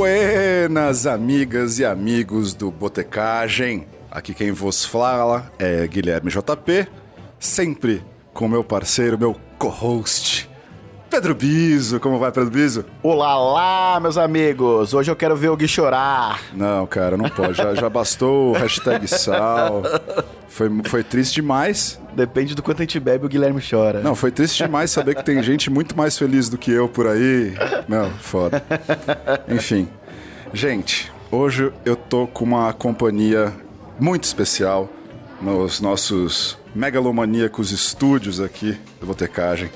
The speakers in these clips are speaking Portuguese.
Buenas, amigas e amigos do Botecagem. Aqui quem vos fala é Guilherme JP, sempre com meu parceiro, meu co-host, Pedro Biso. Como vai, Pedro Biso? Olá lá, meus amigos! Hoje eu quero ver o Gui chorar. Não, cara, não pode. Já, já bastou o hashtag sal. Foi, foi triste demais. Depende do quanto a gente bebe, o Guilherme chora. Não, foi triste demais saber que tem gente muito mais feliz do que eu por aí. Não, foda. Enfim. Gente, hoje eu tô com uma companhia muito especial nos nossos megalomaníacos estúdios aqui do Botecagem.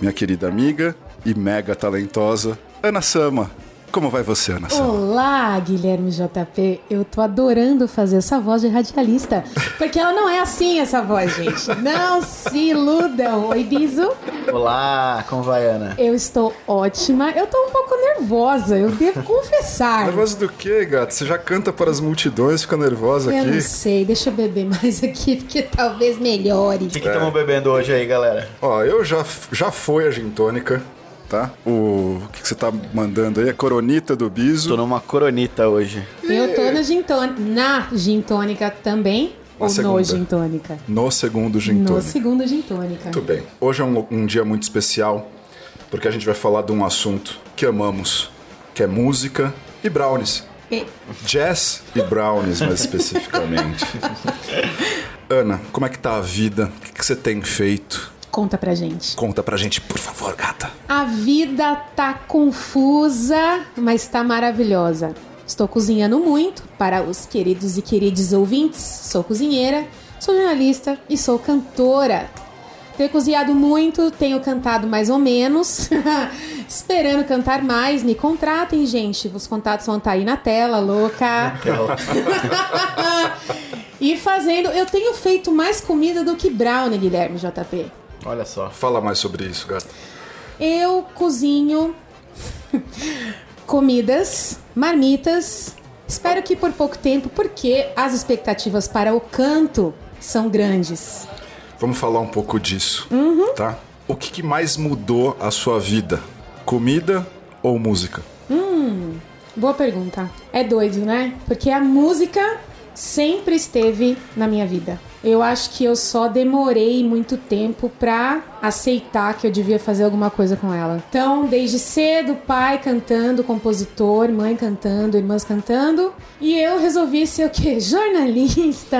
Minha querida amiga e mega talentosa Ana Sama. Como vai você, Ana? Olá, Guilherme JP. Eu tô adorando fazer essa voz de radialista. Porque ela não é assim, essa voz, gente. Não se iludam. Oi, Biso. Olá, como vai, Ana? Eu estou ótima. Eu tô um pouco nervosa, eu devo confessar. Nervosa do quê, gato? Você já canta para as multidões, fica nervosa Eu aqui? não sei, deixa eu beber mais aqui, porque talvez melhore. O que estamos bebendo hoje aí, galera? Ó, eu já, já foi a gin tônica, tá? O, o que, que você tá mandando aí? A coronita do Biso. Tô numa coronita hoje. Eu tô na gin na gin tônica também, Na ou segunda. no gin tônica? No segundo gin No tônica. segundo gin tônica. Muito bem. Hoje é um, um dia muito especial, porque a gente vai falar de um assunto que amamos, que é música e brownies. E- Jazz e brownies, mais especificamente. Ana, como é que tá a vida? O que, que você tem feito? Conta pra gente. Conta pra gente, por favor, gata. A vida tá confusa, mas tá maravilhosa. Estou cozinhando muito para os queridos e queridos ouvintes. Sou cozinheira, sou jornalista e sou cantora. Tenho cozinhado muito, tenho cantado mais ou menos. Esperando cantar mais. Me contratem, gente. Os contatos vão estar aí na tela, louca. e fazendo. Eu tenho feito mais comida do que brownie, Guilherme JP. Olha só. Fala mais sobre isso, gata. Eu cozinho comidas, marmitas. Espero que por pouco tempo, porque as expectativas para o canto são grandes. Vamos falar um pouco disso, Uhum. tá? O que, que mais mudou a sua vida? Comida ou música? Boa pergunta. É doido, né? Porque a música sempre esteve na minha vida. Eu acho que eu só demorei muito tempo pra aceitar que eu devia fazer alguma coisa com ela. Então, desde cedo, pai cantando, compositor, mãe cantando, irmãs cantando, e eu resolvi ser o quê? Jornalista.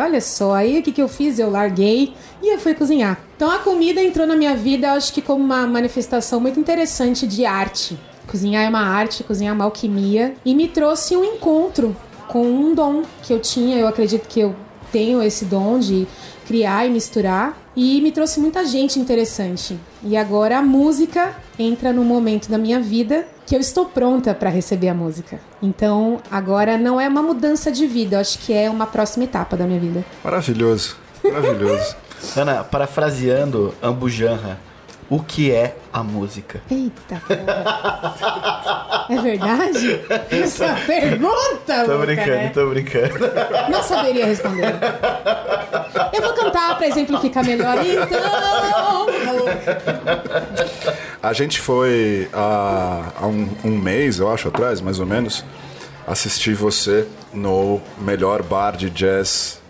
Olha só, aí o que, que eu fiz? Eu larguei e eu fui cozinhar. Então a comida entrou na minha vida, acho que como uma manifestação muito interessante de arte. Cozinhar é uma arte, cozinhar é uma alquimia. E me trouxe um encontro com um dom que eu tinha. Eu acredito que eu tenho esse dom de criar e misturar. E me trouxe muita gente interessante. E agora a música entra num momento da minha vida que eu estou pronta para receber a música. Então agora não é uma mudança de vida, eu acho que é uma próxima etapa da minha vida. Maravilhoso, maravilhoso. Ana, parafraseando Ambujanra, o que é a música? Eita porra. É verdade? Essa pergunta, Tô brincando, né? tô brincando. Não saberia responder. Eu vou cantar pra exemplificar melhor. Então. A gente foi há, há um, um mês, eu acho, atrás, mais ou menos, assistir você no melhor bar de jazz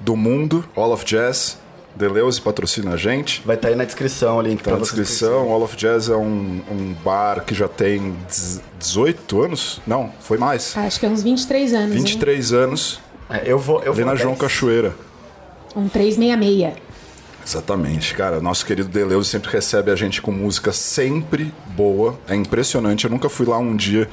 do mundo, All of Jazz. Deleuze patrocina a gente. Vai estar aí na descrição o link Tá na descrição. All of Jazz é um, um bar que já tem 18 anos? Não, foi mais. Acho que é uns 23 anos. hein? 23 anos. É, eu vou, eu Ali vou na João 10. Cachoeira. Um 366. Exatamente, cara. Nosso querido Deleuze sempre recebe a gente com música sempre boa. É impressionante. Eu nunca fui lá um dia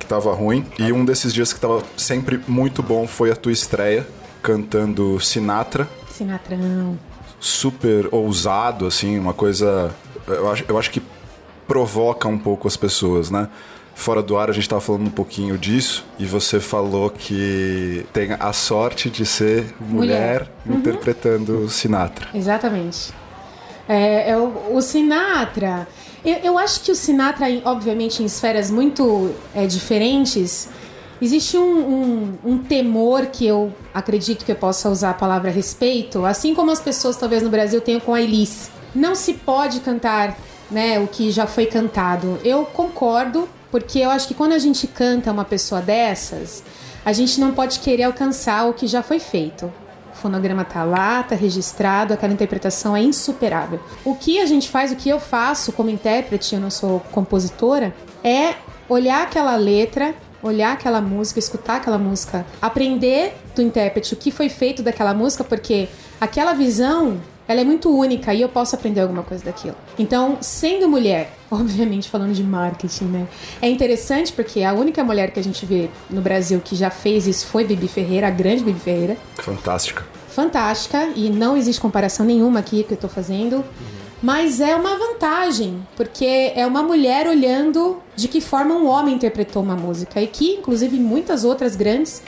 que tava ruim. E um desses dias que tava sempre muito bom foi a tua estreia, cantando Sinatra. Sinatrão. Super ousado, assim, uma coisa. Eu acho, eu acho que provoca um pouco as pessoas, né? Fora do ar a gente tava falando um pouquinho disso e você falou que tem a sorte de ser mulher, Mulher. interpretando Sinatra. Exatamente. É, é o, o Sinatra. Eu, eu acho que o Sinatra, obviamente, em esferas muito é, diferentes, existe um, um, um temor que eu acredito que eu possa usar a palavra respeito, assim como as pessoas talvez no Brasil tenham com a Elis. Não se pode cantar né, o que já foi cantado. Eu concordo Porque eu acho que quando a gente canta uma pessoa dessas, a gente não pode querer alcançar o que já foi feito. O fonograma tá lá, tá registrado, aquela interpretação é insuperável. O que a gente faz, o que eu faço como intérprete, eu não sou compositora, é olhar aquela letra, olhar aquela música, escutar aquela música, aprender do intérprete o que foi feito daquela música, porque aquela visão ela é muito única e eu posso aprender alguma coisa daquilo. Então, sendo mulher, obviamente falando de marketing, né? É interessante porque a única mulher que a gente vê no Brasil que já fez isso foi Bibi Ferreira, a grande Bibi Ferreira. Fantástica. Fantástica e não existe comparação nenhuma aqui que eu tô fazendo. Mas é uma vantagem, porque é uma mulher olhando de que forma um homem interpretou uma música e que, inclusive, muitas outras grandes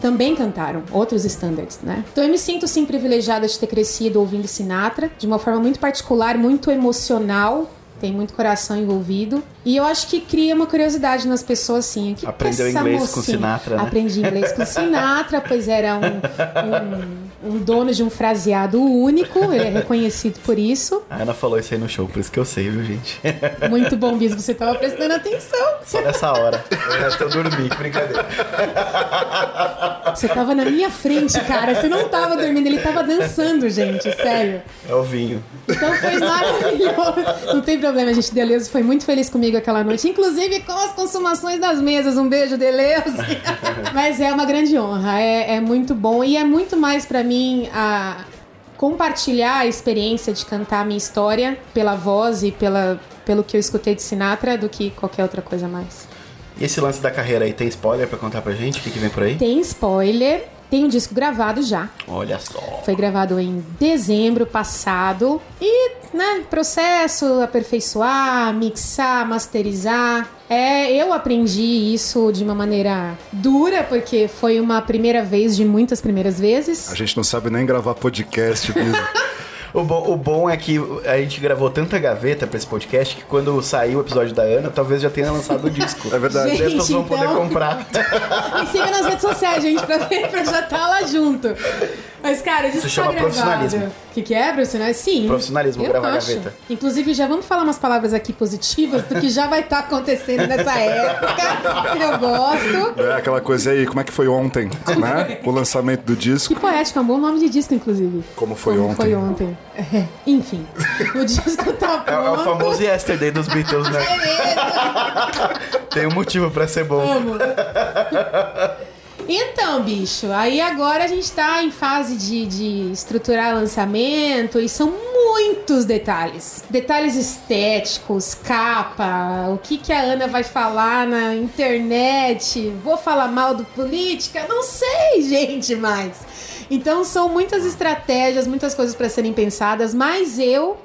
também cantaram outros standards, né? Então eu me sinto sim privilegiada de ter crescido ouvindo Sinatra de uma forma muito particular, muito emocional. Tem muito coração envolvido. E eu acho que cria uma curiosidade nas pessoas, assim. O que Aprendeu que inglês com mocinha- Sinatra, né? Aprendi inglês com Sinatra, pois era um, um, um dono de um fraseado único. Ele é reconhecido por isso. A Ana falou isso aí no show, por isso que eu sei, viu, gente? Muito bom, Bis, você estava prestando atenção. Só nessa hora. O resto eu dormi, brincadeira. Você tava na minha frente, cara. Você não tava dormindo, ele tava dançando, gente, sério. É o vinho. Então foi maravilhoso. Não tem problema, gente. Deleuze foi muito feliz comigo aquela noite, inclusive com as consumações das mesas. Um beijo, Deleuze. Mas é uma grande honra, é, é muito bom e é muito mais pra mim a compartilhar a experiência de cantar a minha história pela voz e pela, pelo que eu escutei de Sinatra do que qualquer outra coisa mais. E esse lance da carreira aí, tem spoiler pra contar pra gente? O que, que vem por aí? Tem spoiler, tem um disco gravado já. Olha só. Foi gravado em dezembro passado. E, né, processo, aperfeiçoar, mixar, masterizar. É, eu aprendi isso de uma maneira dura, porque foi uma primeira vez de muitas primeiras vezes. A gente não sabe nem gravar podcast mesmo. O bom, o bom é que a gente gravou tanta gaveta pra esse podcast que quando sair o episódio da Ana, talvez já tenha lançado o disco. É verdade. As pessoas vão Gente, poder então- comprar. Me siga nas redes sociais, gente, pra, ver, pra já estar lá junto. Mas, cara, isso Isso chama tá gravado. profissionalismo. O que, que é, profissionalismo? Sim. Profissionalismo, eu gravar acho. gaveta. Inclusive, já vamos falar umas palavras aqui positivas do que já vai estar acontecendo nessa época. que eu gosto. É aquela coisa aí, como é que foi ontem, né? O lançamento do disco. Que poético, é um bom nome de disco, inclusive. Como foi Como ontem. foi ontem. É, enfim, o disco tá É, é o pronto. famoso Yesterday dos Beatles, né? Tem um motivo pra ser bom. Amo. Então, bicho, aí agora a gente tá em fase de, de estruturar lançamento e são muitos detalhes. Detalhes estéticos, capa, o que, que a Ana vai falar na internet, vou falar mal do política? Não sei, gente, mais. Então são muitas estratégias, muitas coisas para serem pensadas, mas eu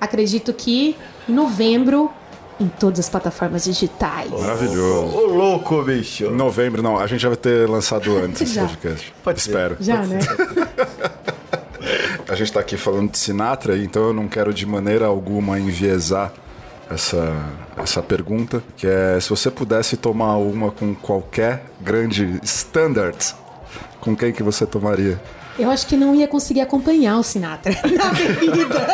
acredito que em novembro, em todas as plataformas digitais. Maravilhoso. Ô, louco, bicho. Em novembro, não. A gente já vai ter lançado antes esse Já. podcast. Pode ser. Espero. Já, né? A gente tá aqui falando de Sinatra, então eu não quero de maneira alguma enviesar essa, essa pergunta, que é se você pudesse tomar uma com qualquer grande standard, com quem que você tomaria? Eu acho que não ia conseguir acompanhar o Sinatra na bebida.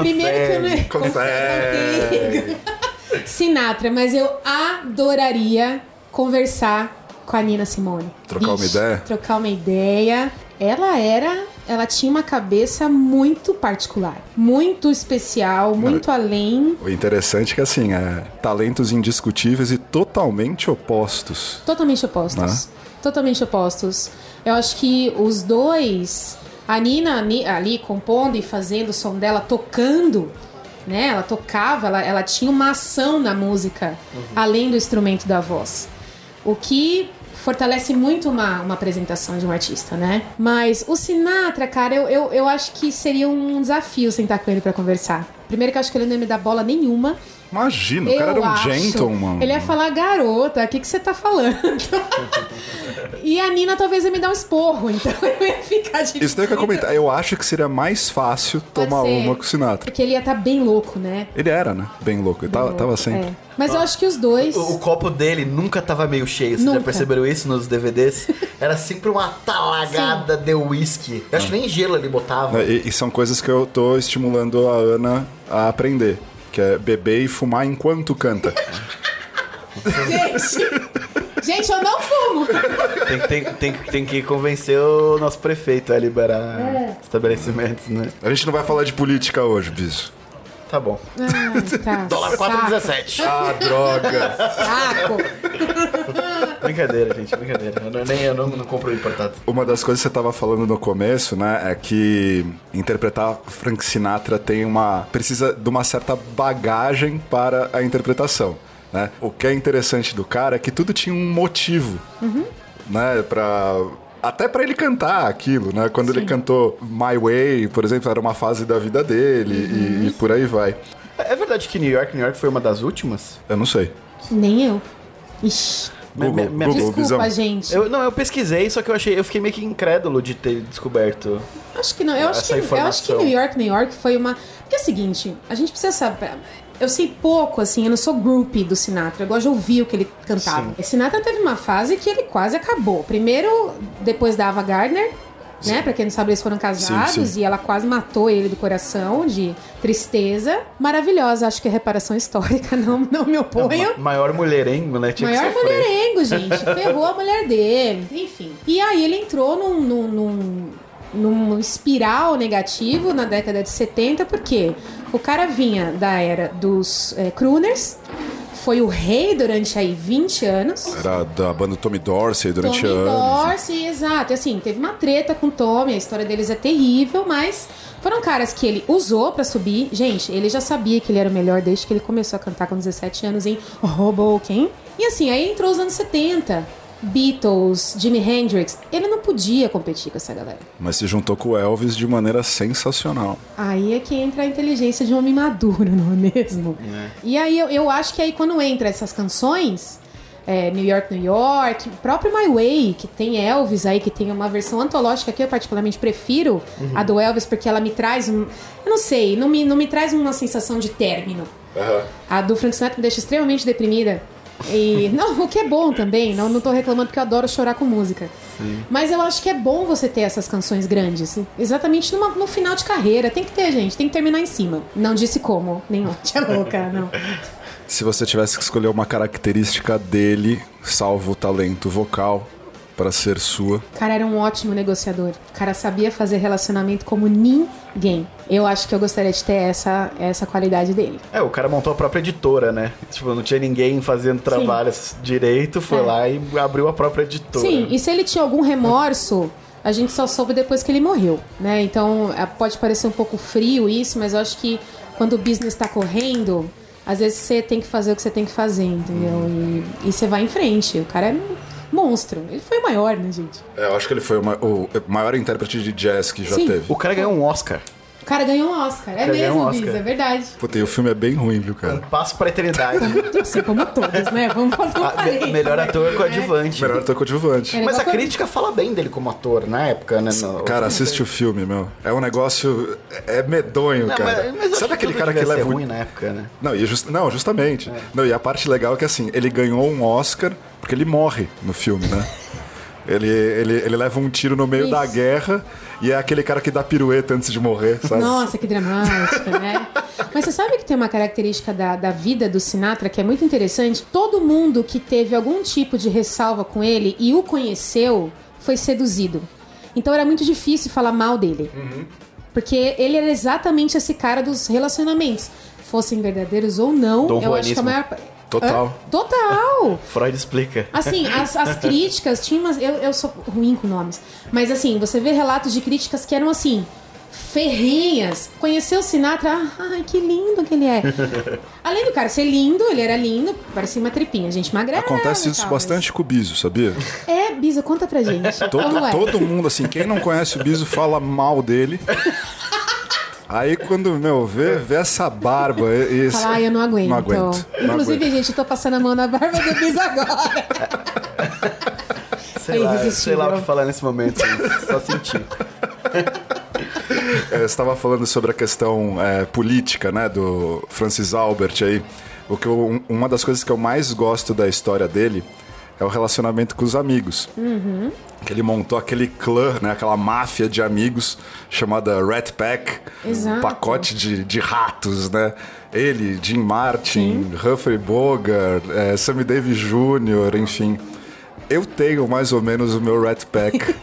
Primeiro que eu não ia Consegue. Sinatra, mas eu adoraria conversar com a Nina Simone. Trocar uma ideia? Trocar uma ideia. Ela era. Ela tinha uma cabeça muito particular, muito especial, muito além, O interessante é que, assim, é talentos indiscutíveis e totalmente opostos. totalmente opostos. Totalmente opostos. Eu acho que os dois, a Nina ni- ali compondo e fazendo o som dela, tocando, né? Ela tocava, ela, ela tinha uma ação na música, além do instrumento da voz. O que fortalece muito uma, uma apresentação de um artista, né? Mas o Sinatra, cara, eu, eu, eu acho que seria um desafio sentar com ele pra conversar. Primeiro que eu acho que ele não ia me dar bola nenhuma. Imagina, o cara Eu era um acho. gentleman. Ele ia falar, garota, o que, que você tá falando? e a Nina talvez ia me dar um esporro, então eu ia ficar de Isso daí que eu comentar. Eu acho que seria mais fácil Pode tomar ser. uma com o Sinatra. Porque ele ia estar bem louco, né? Ele era, né? Bem louco. Ele tava, tava sempre. É. Mas eu acho que os dois. O, o copo dele nunca tava meio cheio, vocês já Nunca. perceberam isso nos DVDs? Era sempre uma talagada de whisky. Eu acho que nem gelo ele botava. E, e são coisas que eu tô estimulando a Ana a aprender. que é beber e fumar enquanto canta. Gente, gente, eu não fumo. Tem, tem, tem, tem que convencer o nosso prefeito a liberar É. estabelecimentos, né? A gente não vai falar de política hoje, Biso. Tá bom. Ai, tá. Dólar saco, 4,17. Ah, droga! Saco. Brincadeira, gente, brincadeira. Eu não, nem eu não, não compro importado. Uma das coisas que você estava falando no começo, né, é que interpretar Frank Sinatra tem uma precisa de uma certa bagagem para a interpretação, né? O que é interessante do cara é que tudo tinha um motivo, né, para até para ele cantar aquilo, né? Quando ele cantou My Way, por exemplo, era uma fase da vida dele e, e por aí vai. É verdade que New York, New York foi uma das últimas? Eu não sei. Nem eu. Ixi. Google, Me- me- Google, Desculpa, visão. gente. Eu, não, eu pesquisei, só que eu achei, eu fiquei meio que incrédulo de ter descoberto. Acho que não. Eu acho que, eu acho que. New York, New York foi uma. Porque é o seguinte, a gente precisa saber. Eu sei pouco, assim, eu não sou groupie do Sinatra. Eu gosto de ouvir o que ele cantava. Sim. Sinatra teve uma fase que ele quase acabou. Primeiro, depois da Ava Gardner, né? Pra quem não sabe, eles foram casados Sim, sim. e ela quase matou ele do coração, de tristeza. Maravilhosa, acho que é reparação histórica, não, não me oponho. Ma- maior mulherengo, né? Tinha Maior mulherengo, gente. Ferrou a mulher dele. Enfim. E aí ele entrou num, num, num, num espiral negativo na década de 70, porque o cara vinha da era dos eh, crooners, foi o rei durante aí 20 anos. Era da banda Tommy Dorsey durante Tommy anos. Dorsey, exato. E assim, teve uma treta com o Tommy, a história deles é terrível, mas foram caras que ele usou pra subir. Gente, ele já sabia que ele era o melhor desde que ele começou a cantar com 17 anos em Hoboken. E assim, aí entrou os anos 70. Beatles, Jimi Hendrix, ele não podia competir com essa galera. Mas se juntou com o Elvis de maneira sensacional. Aí é que entra a inteligência de um homem maduro, não é mesmo? E aí eu, eu acho que aí quando entra essas canções, é, New York, New York, próprio My Way, que tem Elvis aí, que tem uma versão antológica que eu particularmente prefiro, a do Elvis, porque ela me traz um. Eu não sei, não me, não me traz uma sensação de término. A do Frank Sinatra me deixa extremamente deprimida. E, não, o que é bom também, não, não tô reclamando porque eu adoro chorar com música. Mas eu acho que é bom você ter essas canções grandes. Exatamente numa- no final de carreira. Tem que ter, gente. Tem que terminar em cima. Não disse como. Nem onde é louca, não. Se você tivesse que escolher uma característica dele, salvo o talento vocal, para ser sua, O cara era um ótimo negociador. O cara sabia fazer relacionamento como ninguém. Eu acho que eu gostaria de ter essa, essa qualidade dele. É, o cara montou a própria editora, né? Tipo, não tinha ninguém fazendo trabalho direito, foi É. lá e abriu a própria editora. Sim, e se ele tinha algum remorso, a gente só soube depois que ele morreu, né? Então, é, pode parecer um pouco frio isso, mas eu acho que quando o business tá correndo, às vezes você tem que fazer o que você tem que fazer, entendeu? E, e você vai em frente. O cara é monstro. Ele foi o maior, né, gente? É, eu acho que ele foi o ma- o maior intérprete de jazz que já Sim. teve. O cara ganhou um Oscar. O cara ganhou um Oscar. É mesmo, um Oscar. é verdade. Puta, e o filme é bem ruim, viu, Um cara? passo pra eternidade. Assim como todos, né? Vamos fazer um Ah, me- melhor ator né? coadjuvante. Melhor ator coadjuvante. Era Mas a crítica fala bem dele como ator na época, né? No- Cara, assiste o filme, meu. É um negócio. É medonho, Não, cara. mas, mas Sabe aquele cara que leva. ruim na época, né? Não, e just- não, justamente. Não, e a parte legal é que assim, ele ganhou um Oscar porque ele morre no filme, né? Ele, ele, ele leva um tiro no meio da Isso. guerra e é aquele cara que dá pirueta antes de morrer, sabe? Nossa, que dramática, né? Mas você sabe que tem uma característica da, da vida do Sinatra que é muito interessante? Todo mundo que teve algum tipo de ressalva com ele e o conheceu foi seduzido. Então era muito difícil falar mal dele. Porque ele era exatamente esse cara dos relacionamentos. Fossem verdadeiros ou não, Dom eu acho que a Juanismo. maior. Total. Total! Freud explica. Assim, as, as críticas tinham umas. Eu, eu sou ruim com nomes. Mas assim, você vê relatos de críticas que eram assim. Ferrinhas. Conheceu o Sinatra. ah, Ai, que lindo que ele é. Além do cara ser lindo, ele era lindo, parecia uma tripinha, gente magrela. Acontece isso tal, bastante com o Biso, sabia? mas- É, Bisa, conta pra gente. Todo, é? todo mundo, assim, quem não conhece o Biso fala mal dele. Aí quando, meu, vê, vê essa barba. Fala, ai, eu não aguento. Não aguento. não Inclusive, aguento. gente, eu tô passando a mão na barba do Bisa agora. Sei lá, irresistível. sei lá o que falar nesse momento. gente. Só sentir. É, você estava falando sobre a questão é, política, né, do Francis Albert aí. O que eu- um- uma das coisas que eu mais gosto da história dele é o relacionamento com os amigos. Que ele montou aquele clã, né? Aquela máfia de amigos chamada Rat Pack. Exato. Um pacote de, de ratos, né? Ele, Jim Martin, Humphrey Bogart, eh, Sammy Davis Jr., enfim. Eu tenho mais ou menos o meu Rat Pack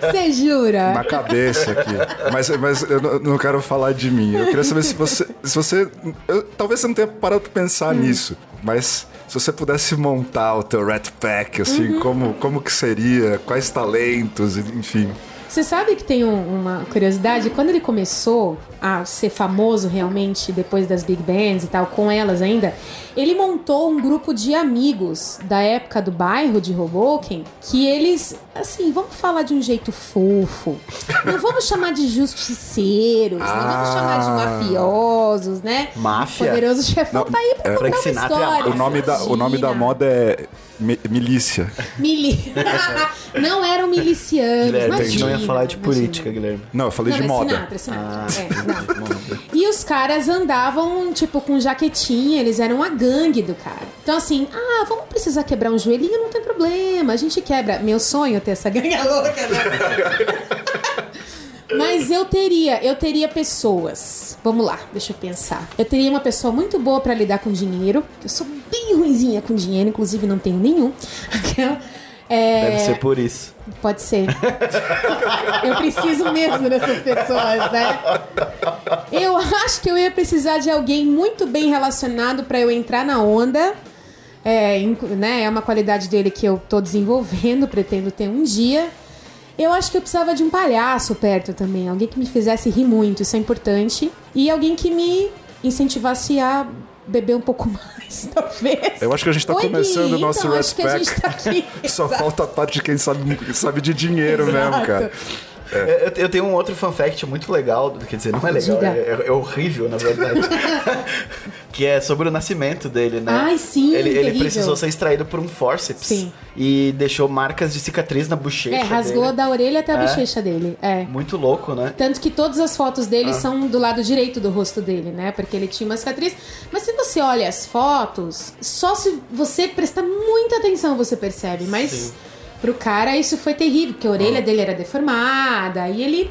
Você jura? na cabeça aqui. Mas, mas eu não- não quero falar de mim. Eu queria saber se você. Se você eu- talvez você não tenha parado pra pensar nisso. Mas se você pudesse montar o teu Rat Pack, assim, como, como que seria? Quais talentos, enfim. Você sabe que tem um- uma curiosidade? Quando ele começou a ser famoso realmente, depois das big bands e tal, com elas ainda, ele montou um grupo de amigos da época do bairro de Hoboken, que eles, assim, vamos falar de um jeito fofo. Não vamos chamar de justiceiros, não vamos chamar de Ah. mafiosos, né? Máfia? Poderoso chefão Não, tá aí pra é- contar Frank uma Sinatra é história. O nome da, o nome da moda é mi- milícia. Mili... não eram milicianos, Guilherme, a gente imagina, não ia falar de imagina. política, Guilherme. Não, eu falei Não, de é moda. Sinatra, é Sinatra. É, não. E os caras andavam, tipo, com jaquetinha, eles eram a gangue do cara. Então, assim, ah, vamos precisar quebrar um joelhinho, não tem problema, a gente quebra. Meu sonho é ter essa gangue louca, né? Mas eu teria, eu teria pessoas. Vamos lá, deixa eu pensar. Eu teria uma pessoa muito boa pra lidar com dinheiro. Eu sou bem ruinzinha com dinheiro, inclusive não tenho nenhum. É, Deve ser por isso. Pode ser. eu preciso mesmo dessas pessoas, né? Eu acho que eu ia precisar de alguém muito bem relacionado pra eu entrar na onda. É, né, é uma qualidade dele que eu tô desenvolvendo, pretendo ter um dia. Eu acho que eu precisava de um palhaço perto também, alguém que me fizesse rir muito, isso é importante. E alguém que me incentivasse a beber um pouco mais, talvez. Eu acho que a gente tá Oi, começando o nosso então, Pack. tá. Só Exato. falta a parte de quem sabe, sabe de dinheiro mesmo, Exato. Cara. Eu, eu tenho um outro fun fact muito legal, quer dizer, não é legal, Diga. é, é horrível, na verdade. que é sobre o nascimento dele, né? Ai, sim, Ele, ele precisou ser extraído por um forceps. Sim. E deixou marcas de cicatriz na bochecha É, rasgou dele. da orelha até a É. bochecha dele. É. Muito louco, né? Tanto que todas as fotos Ah. dele são do lado direito do rosto dele, né? Porque ele tinha uma cicatriz. Mas se você olha as fotos, só se você prestar muita atenção você percebe. Mas Sim. Pro cara isso foi terrível, porque a orelha dele era deformada. E ele,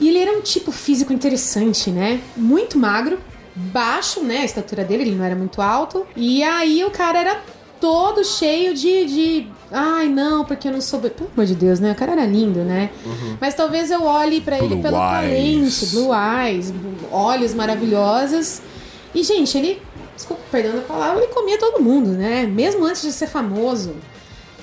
e ele era um tipo físico interessante, né? Muito magro, baixo, né? A estatura dele, ele não era muito alto. E aí o cara era todo cheio de. de Ai, não, porque eu não sou. Pelo amor de Deus, né? O cara era lindo, né? Mas talvez eu olhe pra ele pelo talento, blue eyes, olhos maravilhosos. E, gente, ele. Desculpa, perdão a palavra, ele comia todo mundo, né? Mesmo antes de ser famoso.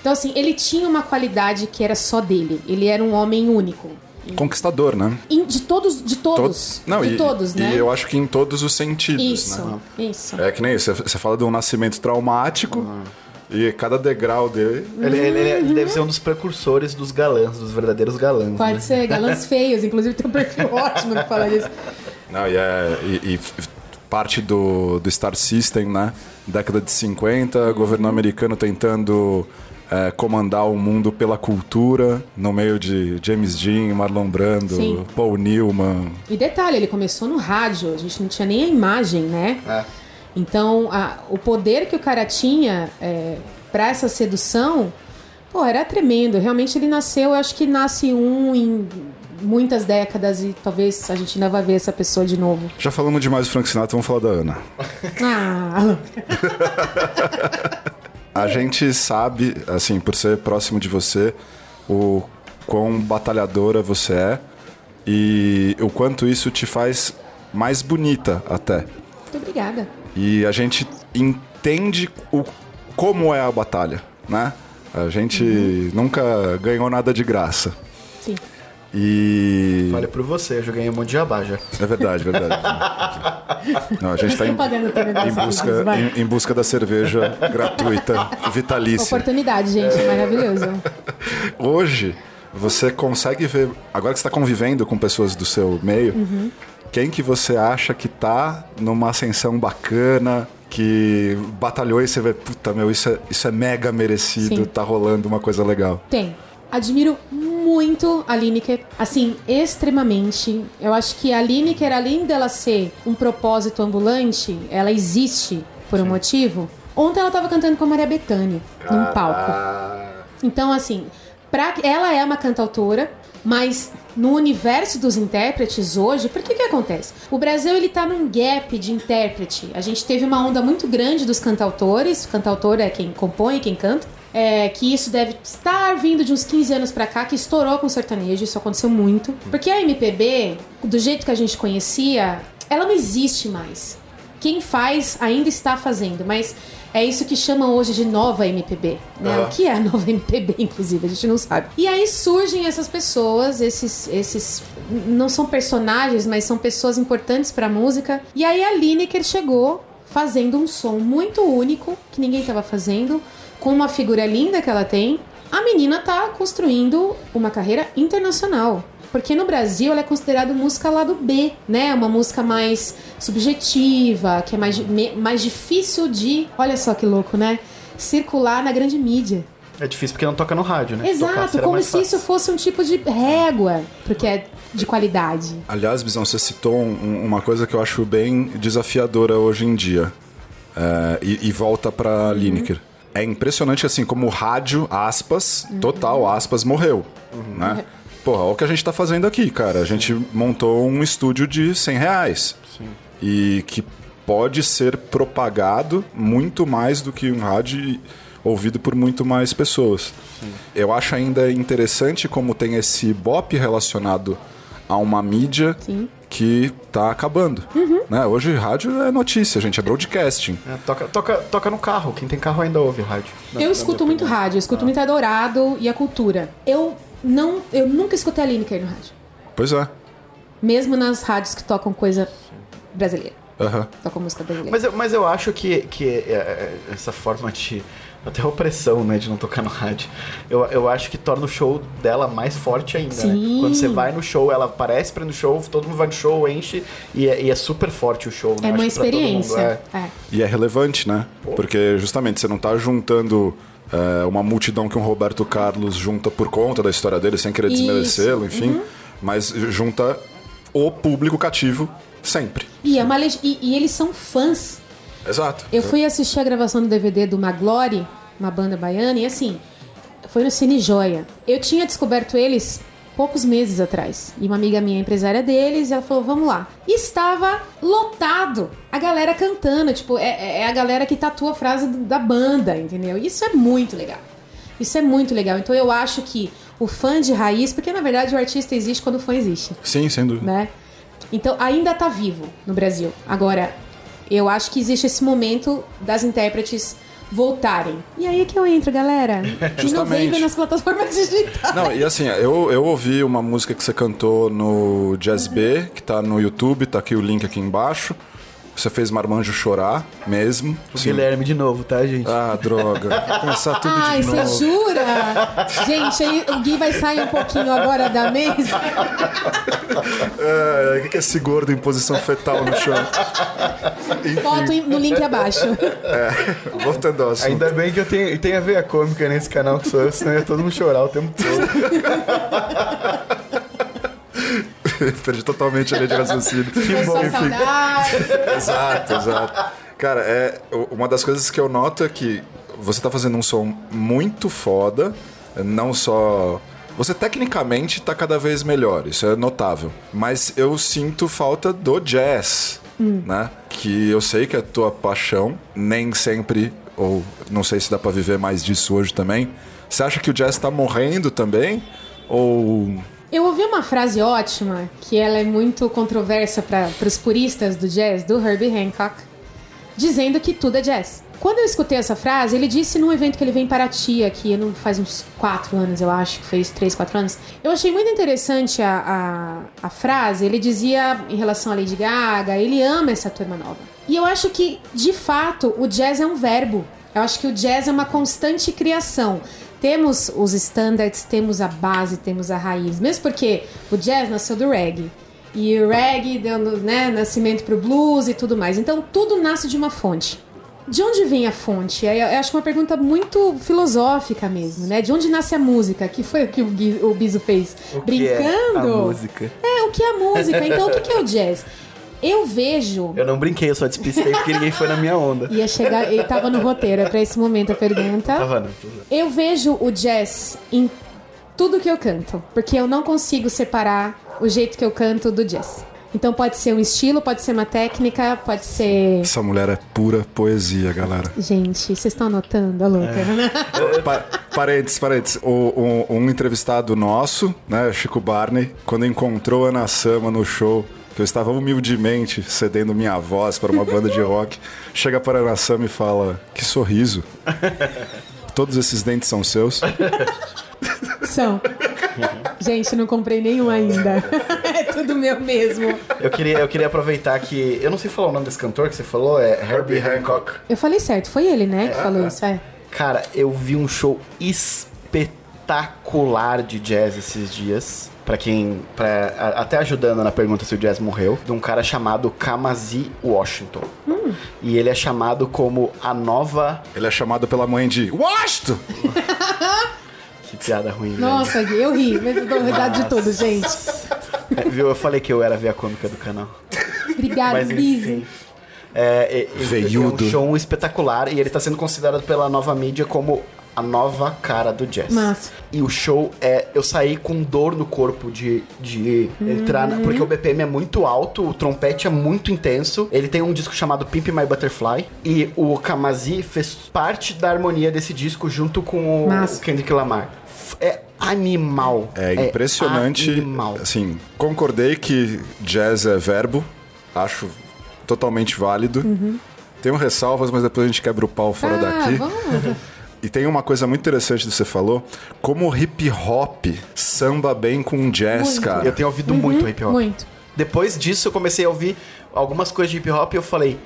Então, assim, ele tinha uma qualidade que era só dele. Ele era um homem único. Conquistador, né? Em- De todos, de todos. Não, de e, todos, e né? eu acho que em todos os sentidos, Isso, né? isso. É que nem isso, você- fala de um nascimento traumático e cada degrau dele. Ele, ele- ele deve ser um dos precursores dos galãs, dos verdadeiros galãs. Pode né? ser, galãs feios. Inclusive tem um perfil ótimo que fala disso. Não, e, é, e- e parte do, do Star System, né? Década de 50, governo americano tentando é, comandar o mundo pela cultura, no meio de James Dean, Marlon Brando, Sim. Paul Newman. E detalhe, ele começou no rádio, a gente não tinha nem a imagem, né? É. Então, a- o poder que o cara tinha é, para essa sedução, pô, era tremendo. Realmente ele nasceu, eu acho que nasce um em muitas décadas e talvez a gente ainda vai ver essa pessoa de novo. Já falamos demais do Frank Sinatra, vamos falar da Ana. Ah, A gente sabe, assim, por ser próximo de você, o quão batalhadora você é e o quanto isso te faz mais bonita até. muito obrigada. E a gente entende o, como é a batalha, né? A gente nunca ganhou nada de graça. Sim. E. Olha por você, eu já ganhei um monte de jabá já. É verdade, verdade. Não, a gente tá em, em busca, em, em busca da cerveja gratuita, vitalícia. Oportunidade, gente, maravilhoso. Hoje, você consegue ver. Agora que você está convivendo com pessoas do seu meio, Uhum. quem que você acha que tá numa ascensão bacana, que batalhou e você vê, puta, meu, isso é, isso é mega merecido, Sim. tá rolando uma coisa legal. Tem. Admiro muito a Lineker, assim, extremamente. Eu acho que a Lineker, além dela ser um propósito ambulante, ela existe por um motivo. Ontem ela tava cantando com a Maria Bethânia, num palco. Então, assim, pra, ela é uma cantautora, mas no universo dos intérpretes hoje, por que que acontece? O Brasil ele tá num gap de intérprete. A gente teve uma onda muito grande dos cantautores, cantautor é quem compõe, quem canta. É, que isso deve estar vindo de uns 15 anos pra cá, que estourou com o sertanejo, isso aconteceu muito. Porque a MPB, do jeito que a gente conhecia, ela não existe mais. Quem faz ainda está fazendo, mas é isso que chamam hoje de nova MPB. Né? O que é a nova MPB, inclusive? A gente não sabe. E aí surgem essas pessoas, esses. esses não são personagens, mas são pessoas importantes pra música. E aí a Lineker chegou fazendo um som muito único, que ninguém estava fazendo, com uma figura linda que ela tem. A menina tá construindo uma carreira internacional. Porque no Brasil ela é considerada música lado B, né? Uma música mais subjetiva, que é mais, mais difícil de. Olha só que louco, né? Circular na grande mídia. É difícil porque não toca no rádio, né? Exato, como se fácil. isso fosse um tipo de régua, porque é de qualidade. Aliás, Bisão, você citou um- uma coisa que eu acho bem desafiadora hoje em dia. É, e, e volta pra Lineker. É impressionante, assim, como o rádio, aspas, total, aspas, morreu. Né? Porra, olha o que a gente tá fazendo aqui, cara. A gente montou um estúdio de 100 reais. E que pode ser propagado muito mais do que um rádio ouvido por muito mais pessoas. Eu acho ainda interessante como tem esse bop relacionado a uma mídia Sim. Que tá acabando. Né? Hoje rádio é notícia, gente, é broadcasting. É, toca, toca, toca no carro. Quem tem carro ainda ouve rádio. Na- eu na escuto muito opinião. rádio, eu escuto muito a Dourado e a Cultura. Eu não, eu nunca escutei a Lineker no rádio. Pois é. Mesmo nas rádios que tocam coisa brasileira. Aham. Tocam música brasileira. Mas eu, mas eu acho que, que é, é, essa forma de. Até opressão, né, de não tocar no rádio. Eu, eu acho que torna o show dela mais forte ainda, né? Sim. Quando você vai no show, ela aparece pra ir no show, todo mundo vai no show, enche, e é, e é super forte o show, né? é uma Acho que pra todo mundo, experiência. é. É. E é relevante, né? Porque justamente você não tá juntando é, uma multidão que um Roberto Carlos junta por conta da história dele, sem querer desmerecê-lo, enfim. Mas junta o público cativo sempre. E, é uma leg- e, e eles são fãs. Exato. Eu fui assistir a gravação do DVD do Maglore, uma banda baiana, e assim, foi no Cine Joia. Eu tinha descoberto eles poucos meses atrás. E uma amiga minha, empresária deles, ela falou: vamos lá. E estava lotado. A galera cantando, tipo, é, é a galera que tatua a frase da banda, entendeu? Isso é muito legal. Isso é muito legal. Então eu acho que o fã de raiz, porque na verdade o artista existe quando o fã existe Sim, sem dúvida. né? Então ainda tá vivo no Brasil. Agora, eu acho que existe esse momento das intérpretes voltarem. E aí é que eu entro, galera. Em novembro nas plataformas digitais. Não, e assim, eu, eu ouvi uma música que você cantou no Jazz B, que tá no YouTube, tá aqui o link aqui embaixo. Você fez Marmanjo chorar mesmo. O Sim. Guilherme de novo, tá, gente? Ah, droga. Vai começar tudo Ai, de você novo. jura? Gente, aí o Gui vai sair um pouquinho agora da mesa. É, o que que é esse gordo em posição fetal no chão? Foto no link abaixo. Voltando ao assunto. Ainda bem que eu tenho, tem a ver a cômica nesse canal que sou eu, senão ia todo mundo chorar o tempo todo. Perdi totalmente a linha de raciocínio. É só saudade. Exato, exato. Cara, é, uma das coisas que eu noto é que você tá fazendo um som muito foda, não só. Você tecnicamente tá cada vez melhor, isso é notável. Mas eu sinto falta do jazz, né? Que eu sei que é tua paixão, nem sempre, ou não sei se dá pra viver mais disso hoje também. Você acha que o jazz tá morrendo também? Ou. Eu ouvi uma frase ótima, que ela é muito controversa para os puristas do jazz, do Herbie Hancock, dizendo que tudo é jazz. Quando eu escutei essa frase, ele disse num evento que ele veio em Paraty, aqui não faz uns quatro anos, eu acho, que fez três, quatro anos. Eu achei muito interessante a, a, a frase. Ele dizia em relação a Lady Gaga, ele ama essa turma nova. E eu acho que, de fato, o jazz é um verbo. Eu acho que o jazz é uma constante criação. Temos os standards, temos a base, temos a raiz. Mesmo porque o jazz nasceu do reggae. E o reggae deu né, nascimento pro blues e tudo mais. Então tudo nasce de uma fonte. De onde vem a fonte? Eu eu acho é uma pergunta muito filosófica mesmo, né? De onde nasce a música? Que foi o que o, Gui- o Biso fez? O que é Brincando? a música? É, o que é a música? Então, o que é o jazz? Eu vejo. Eu não brinquei, eu só despistei porque ninguém foi na minha onda. Ia chegar. Ele tava no roteiro, é pra esse momento a pergunta. Tá vendo? Eu vejo o jazz em tudo que eu canto, porque eu não consigo separar o jeito que eu canto do jazz. Então pode ser um estilo, pode ser uma técnica, pode ser. Essa mulher é pura poesia, galera. Gente, vocês estão anotando a louca, né? Pa parênteses, parênteses. O, um, um entrevistado nosso, né, Chico Barney, quando encontrou a Ana Sama no show, que eu estava humildemente cedendo minha voz para uma banda de rock, chega para a Sama e fala: Que sorriso. Todos esses dentes são seus. São. Gente, não comprei nenhum ainda. é tudo meu mesmo. Eu queria, eu queria aproveitar que. Eu não sei falar o nome desse cantor que você falou, é Herbie Hancock. Eu falei certo, foi ele, né, que falou isso, é. Cara, eu vi um show espetacular de jazz esses dias. Pra quem. Pra, a- até ajudando na pergunta se o jazz morreu. De um cara chamado Kamasi Washington. E ele é chamado como a nova. Ele é chamado pela mãe de Washington! Que piada ruim. Nossa, eu ri, mas eu dou risada de tudo, gente. É, Viu? Eu falei que eu era a veia cômica do canal. Obrigada, Mas enfim. É, é, é, é um show espetacular e ele tá sendo considerado pela nova mídia como a nova cara do jazz. Massa. E o show é. Eu saí com dor no corpo de, de entrar. na- porque o BPM é muito alto, o trompete é muito intenso. Ele tem um disco chamado Pimp My Butterfly. E o Kamazi fez parte da harmonia desse disco junto com o Massa. Kendrick Lamar. É animal. É impressionante. animal. Assim, concordei que jazz é verbo. Acho totalmente válido. Tenho ressalvas, mas depois a gente quebra o pau fora ah, daqui. vamos. E tem uma coisa muito interessante que você falou, como o hip hop samba bem com jazz, Muito. cara. Eu tenho ouvido muito hip hop. Muito. Depois disso, eu comecei a ouvir algumas coisas de hip hop e eu falei,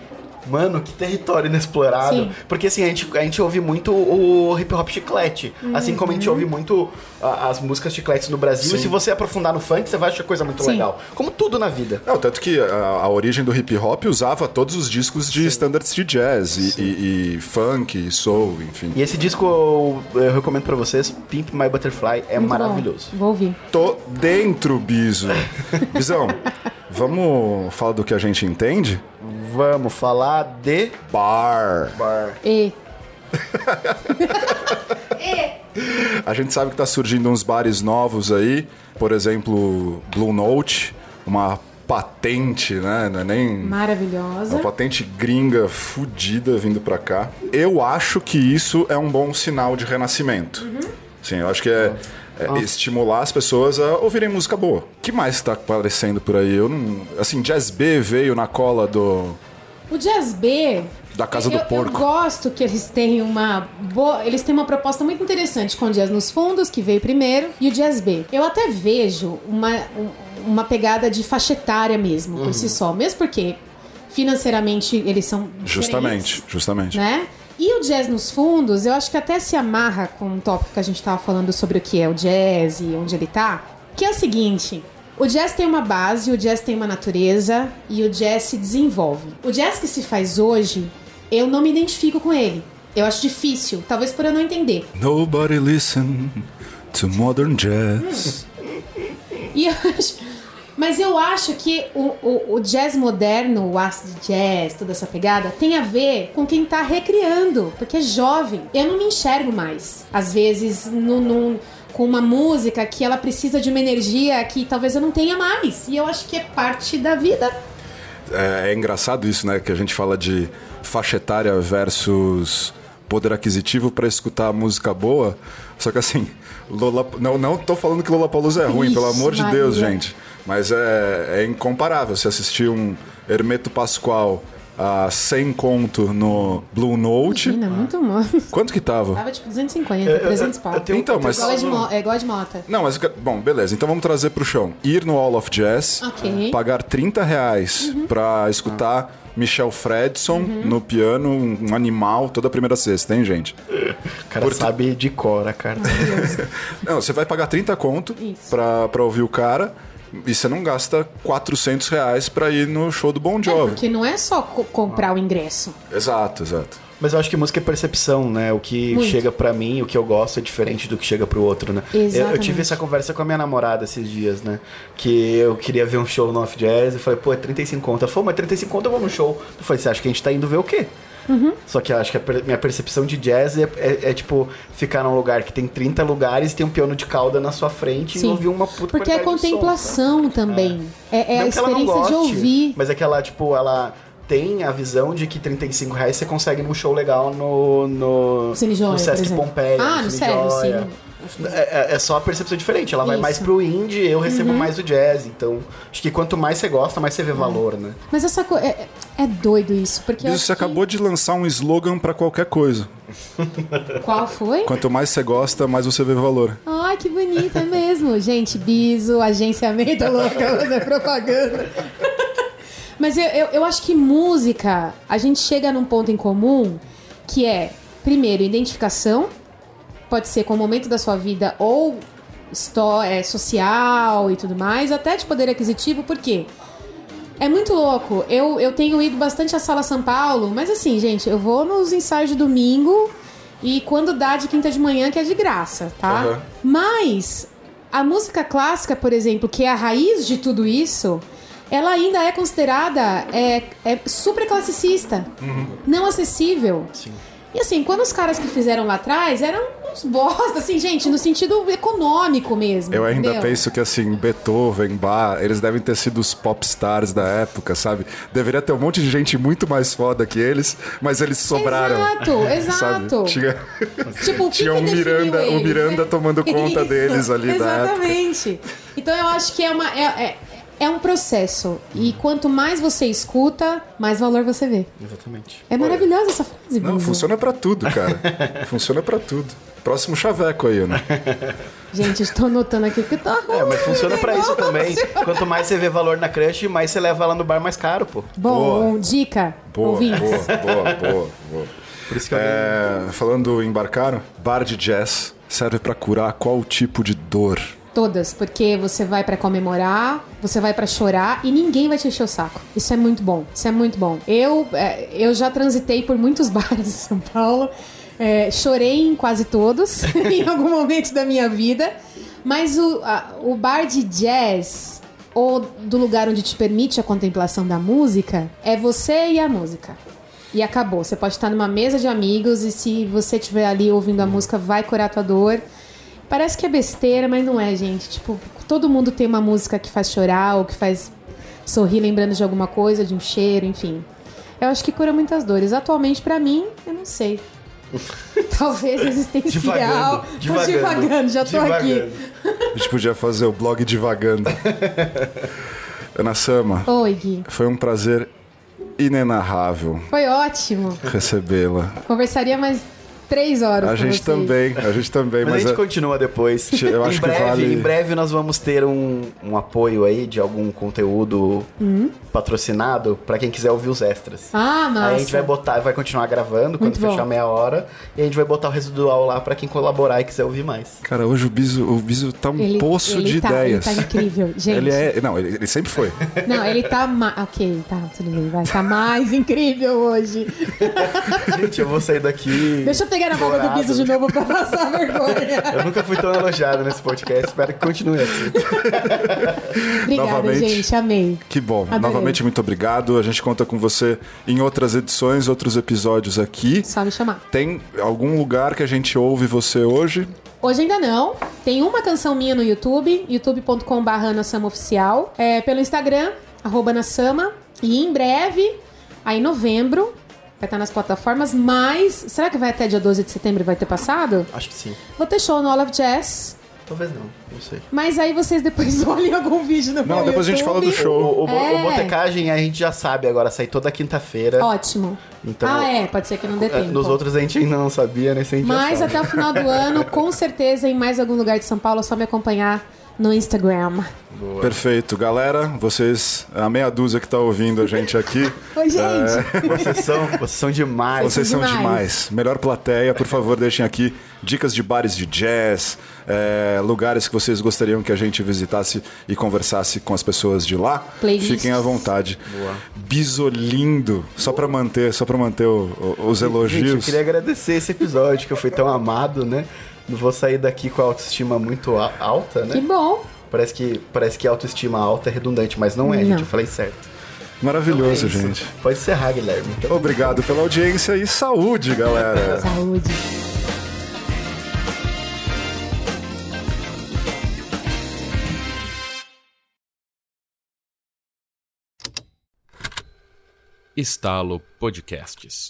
mano, que território inexplorado. Sim. Porque assim, a gente, a gente ouve muito o hip hop chiclete. Assim como a gente ouve muito a- as músicas chicletes no Brasil. E se você aprofundar no funk, você vai achar coisa muito Sim. legal. Como tudo na vida. Não, tanto que a, a origem do hip hop usava todos os discos de standards de jazz e, e- e funk, e soul, enfim. E esse disco eu, eu recomendo pra vocês, Pimp My Butterfly, é Muito maravilhoso. Bom. Vou ouvir. Tô dentro, Biso. Bisão, vamos falar do que a gente entende? Vamos falar de Bar. bar. E. A gente sabe que tá surgindo uns bares novos aí, por exemplo, Blue Note, uma patente, né? Não é nem Maravilhosa. uma patente gringa fudida vindo pra cá. Eu acho que isso é um bom sinal de renascimento. Sim, eu acho que é, é estimular as pessoas a ouvirem música boa. O que mais tá aparecendo por aí? Eu não, assim, Jazz B veio na cola do O Jazz B. Da Casa eu, do Porco. Eu gosto que eles têm uma boa. Eles têm uma proposta muito interessante com o Jazz nos Fundos, que veio primeiro, e o Jazz B. Eu até vejo uma, um- uma pegada de faixa etária mesmo, por si só. Mesmo porque financeiramente eles são. justamente, justamente. Né? E o jazz nos fundos, eu acho que até se amarra com um tópico que a gente tava falando sobre o que é o jazz e onde ele tá. Que é o seguinte: o jazz tem uma base, o jazz tem uma natureza e o jazz se desenvolve. O jazz que se faz hoje, eu não me identifico com ele. Eu acho difícil, talvez por eu não entender. Nobody listen to modern jazz. E eu acho- mas eu acho que o, o- o jazz moderno, o acid jazz, toda essa pegada, tem a ver com quem tá recriando, porque é jovem. Eu não me enxergo mais, às vezes, no, no- com uma música que ela precisa de uma energia que talvez eu não tenha mais. E eu acho que é parte da vida. É, é engraçado isso, né? Que a gente fala de faixa etária versus poder aquisitivo pra escutar música boa. Só que assim, Lola, não, não tô falando que Lollapalooza é ruim, Ixi, pelo amor de Deus, Maria. gente. Mas é, é incomparável. Se assistir um Hermeto Pascoal a 100 conto no Blue Note. Menina, muito bom. Quanto que tava? Tava tipo 250, 300 pau. eu tenho- Então, mas- Igual a de mo- É igual a de mota. Não, mas bom, beleza. Então vamos trazer pro chão. Ir no Hall of Jazz, Ok. pagar 30 reais pra escutar Michel Fredson no piano, um animal, toda a primeira sexta, hein, gente? O cara sabe de cor a carta. Não, você vai pagar 30 conto Isso. pra, pra ouvir o cara E você não gasta 400 reais pra ir no show do Bon É, Jovi. porque não é só co- comprar o ingresso. Exato, exato. Mas eu acho que música é percepção, né? O que Muito. chega pra mim, o que eu gosto é diferente do que chega pro outro, né? Eu, eu tive essa conversa com a minha namorada esses dias, né? Que eu queria ver um show no Off Jazz e falei, pô, é 35 conto. Ela falou, mas 35 conto eu vou no show. Eu falei, você acha que a gente tá indo ver o quê? Uhum. Só que eu acho que a minha percepção de jazz é, é- é, tipo ficar num lugar que tem 30 lugares e tem um piano de cauda na sua frente e Sim. ouvir uma puta Porque é de som, contemplação também. É, é a experiência de goste, ouvir. Mas é que ela, tipo, ela tem a visão de que 35 reais você consegue num show legal no, no, Cine Joia, no Sesc. Pompeia. Ah, no Cine Sérgio, Joia. sim. É, é- é só a percepção diferente. Ela vai Isso. Uhum. mais pro indie, eu recebo mais o jazz. Então, acho que quanto mais você gosta, mais você vê valor, né? Mas essa coisa. É, é doido isso. Porque Isso você acabou de lançar um slogan pra qualquer coisa. que... Qual foi? Quanto mais você gosta, mais você vê valor. Ai, que bonito, é mesmo. Gente, biso, agenciamento louca, fazer propaganda. Mas eu, eu, eu acho que música, a gente chega num ponto em comum que é, primeiro, identificação. Pode ser com o momento da sua vida ou é, social e tudo mais, até de poder aquisitivo, por quê? É muito louco. Eu, eu tenho ido bastante à Sala São Paulo, mas assim, gente, eu vou nos ensaios de domingo e quando dá de quinta de manhã, que é de graça, tá? Aham. Mas a música clássica, por exemplo, que é a raiz de tudo isso, ela ainda é considerada é, é super classicista, não acessível. Sim. E assim, quando os caras que fizeram lá atrás eram uns bosta, assim, gente, no sentido econômico mesmo. Eu ainda entendeu? penso que, assim, Beethoven, Bach, eles devem ter sido os popstars da época, sabe? Deveria ter um monte de gente muito mais foda que eles, mas eles sobraram. Exato, exato. Tinha, Tipo, o tinha um Miranda, o eles, Miranda né? tomando conta Isso, deles ali da época. Exatamente. Então eu acho que é uma. É, é, é um processo. E quanto mais você escuta, mais valor você vê. Exatamente. É maravilhosa essa frase, Não, funciona pra tudo, cara. funciona pra tudo. Próximo chaveco aí, né? Gente, estou anotando aqui que tá É, mas funciona ruim pra o isso também. Quanto mais você vê valor na crush, mais você leva ela no bar mais caro, pô. Bom, dica. Boa, ouvintes. boa, boa, boa, boa. Por isso que eu É, falando em bar caro, bar de jazz serve pra curar qual tipo de dor? Todas, porque você vai pra comemorar, você vai pra chorar e ninguém vai te encher o saco. Isso é muito bom, isso é muito bom. Eu, é, eu já transitei por muitos bares em São Paulo, é, chorei em quase todos, em algum momento da minha vida, mas o, a- o bar de jazz, ou do lugar onde te permite a contemplação da música, é você e a música. E acabou. Você pode estar numa mesa de amigos e se você estiver ali ouvindo a música, vai curar tua dor. Parece que é besteira, mas não é, gente. Tipo, todo mundo tem uma música que faz chorar ou que faz sorrir lembrando de alguma coisa, de um cheiro, enfim. Eu acho que cura muitas dores. Atualmente, pra mim, eu não sei. Talvez existencial. Divagando, Tô divagando, já tô divagando. aqui. A gente podia fazer o blog divagando. Ana Sama, Oi, Gui. foi um prazer inenarrável Foi ótimo. recebê-la. Conversaria mais três horas A gente vocês. também, a gente também, Mas, mas, a gente é- continua depois. Eu acho em, que breve, vale- em breve nós vamos ter um, um apoio aí de algum conteúdo Hum? patrocinado pra quem quiser ouvir os extras. Ah, massa. Aí a gente vai botar, vai continuar gravando quando Muito bom. fechar meia hora. E a gente vai botar o residual lá pra quem colaborar e quiser ouvir mais. Cara, hoje o Biso, o Biso tá um Ele- poço ele de tá- ideias. Ele tá incrível, gente. Ele é. Não, ele, ele sempre foi. Não, ele tá. Ma... Ok, tá, tudo bem. Vai tá mais incrível hoje. Gente, eu vou sair daqui. Deixa eu pegar na boca do. Biso de novo pra passar vergonha. Eu nunca fui tão elogiado nesse podcast. Espero que continue assim. Obrigada, Novamente. gente. Amei. Que bom. Adorei. Novamente, muito obrigado. A gente conta com você em outras edições, outros episódios aqui. Só me chamar. Tem algum lugar que a gente ouve você hoje? Hoje ainda não. Tem uma canção minha no YouTube, youtube.com.br Oficial. É, pelo Instagram, arroba Nassama. E em breve, aí em novembro, vai estar nas plataformas, mas será que vai até dia 12 de setembro e vai ter passado? Acho que sim. Vou ter show no All of Jazz. Talvez não, não sei. Mas aí vocês depois olhem algum vídeo no Não, meu depois a gente fala do YouTube. show. O, o, o, É. o Botecagem a gente já sabe agora, sai toda quinta-feira. Ótimo. Então, ah, é, pode ser que não dê tempo. Nos outros a gente ainda não sabia, já Mas até o final do ano, com certeza, em mais algum lugar de São Paulo, é só me acompanhar no Instagram. Boa. Perfeito. Galera, vocês, a meia dúzia que tá ouvindo a gente aqui. Oi, gente. Vocês são, vocês são demais. Vocês são demais. demais. Melhor plateia, por favor, deixem aqui dicas de bares de jazz, é, lugares que vocês gostariam que a gente visitasse e conversasse com as pessoas de lá. Playlists. Fiquem à vontade. Bisolindo, só pra manter, só para manter o- o- os Gente, eu elogios. queria agradecer esse episódio que eu fui tão amado, né? Não vou sair daqui com a autoestima muito a- alta, Que né? bom. Parece que, parece que autoestima alta é redundante, mas não é, Não. gente. Eu falei certo. Maravilhoso, É isso. gente. Pode encerrar, Guilherme. Então, Obrigado pela audiência e saúde, galera. Saúde. Estalo Podcasts.